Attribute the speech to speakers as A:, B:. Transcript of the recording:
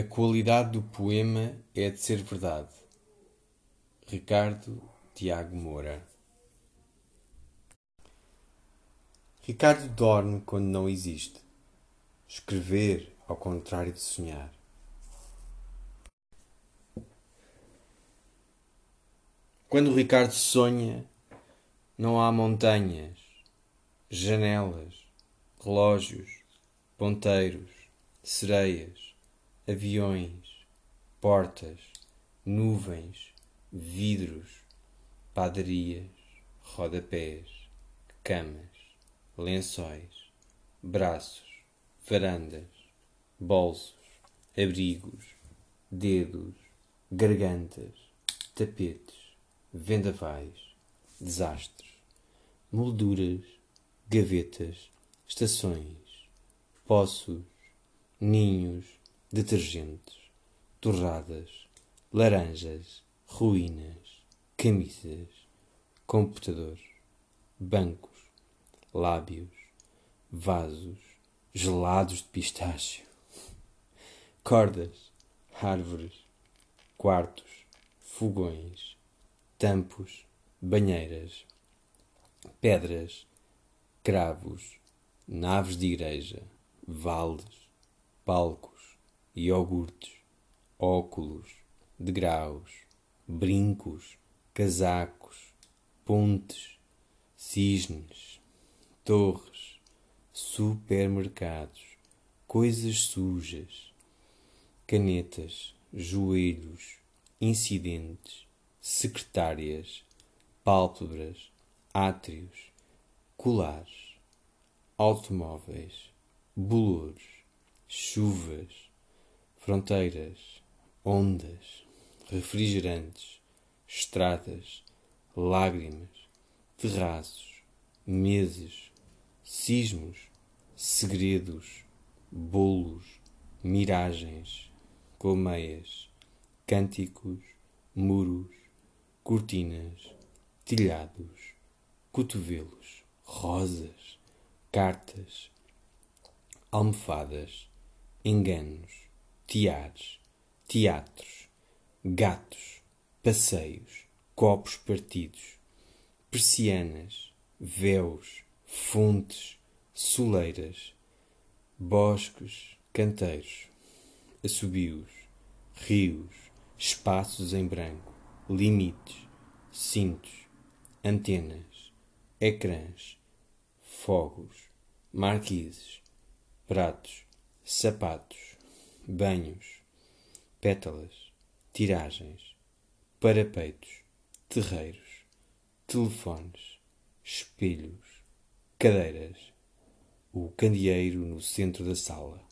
A: A qualidade do poema é de ser verdade. Ricardo Tiago Moura Ricardo dorme quando não existe. Escrever ao contrário de sonhar. Quando Ricardo sonha, não há montanhas, janelas, relógios, ponteiros, sereias aviões, portas, nuvens, vidros, padarias, rodapés, camas, lençóis, braços, varandas, bolsos, abrigos, dedos, gargantas, tapetes, vendavais, desastres, molduras, gavetas, estações, poços, ninhos, detergentes, torradas, laranjas, ruínas, camisas, computador, bancos, lábios, vasos, gelados de pistácio, cordas, árvores, quartos, fogões, tampos, banheiras, pedras, cravos, naves de igreja, vales, palcos, iogurtes, óculos, degraus, brincos, casacos, pontes, cisnes, torres, supermercados, coisas sujas, canetas, joelhos, incidentes, secretárias, pálpebras, átrios, colares, automóveis, bolores, chuvas, fronteiras, ondas, refrigerantes, estradas, lágrimas, terraços, meses, sismos, segredos, bolos, miragens, colmeias, cânticos, muros, cortinas, telhados, cotovelos, rosas, cartas, almofadas, enganos, tiares, teatros, gatos, passeios, copos partidos, persianas, véus, fontes, soleiras, bosques, canteiros, assobios, rios, espaços em branco, limites, cintos, antenas, ecrãs, fogos, marquises, pratos, sapatos, banhos, pétalas, tiragens, parapeitos, terreiros, telefones, espelhos, cadeiras, o candeeiro no centro da sala.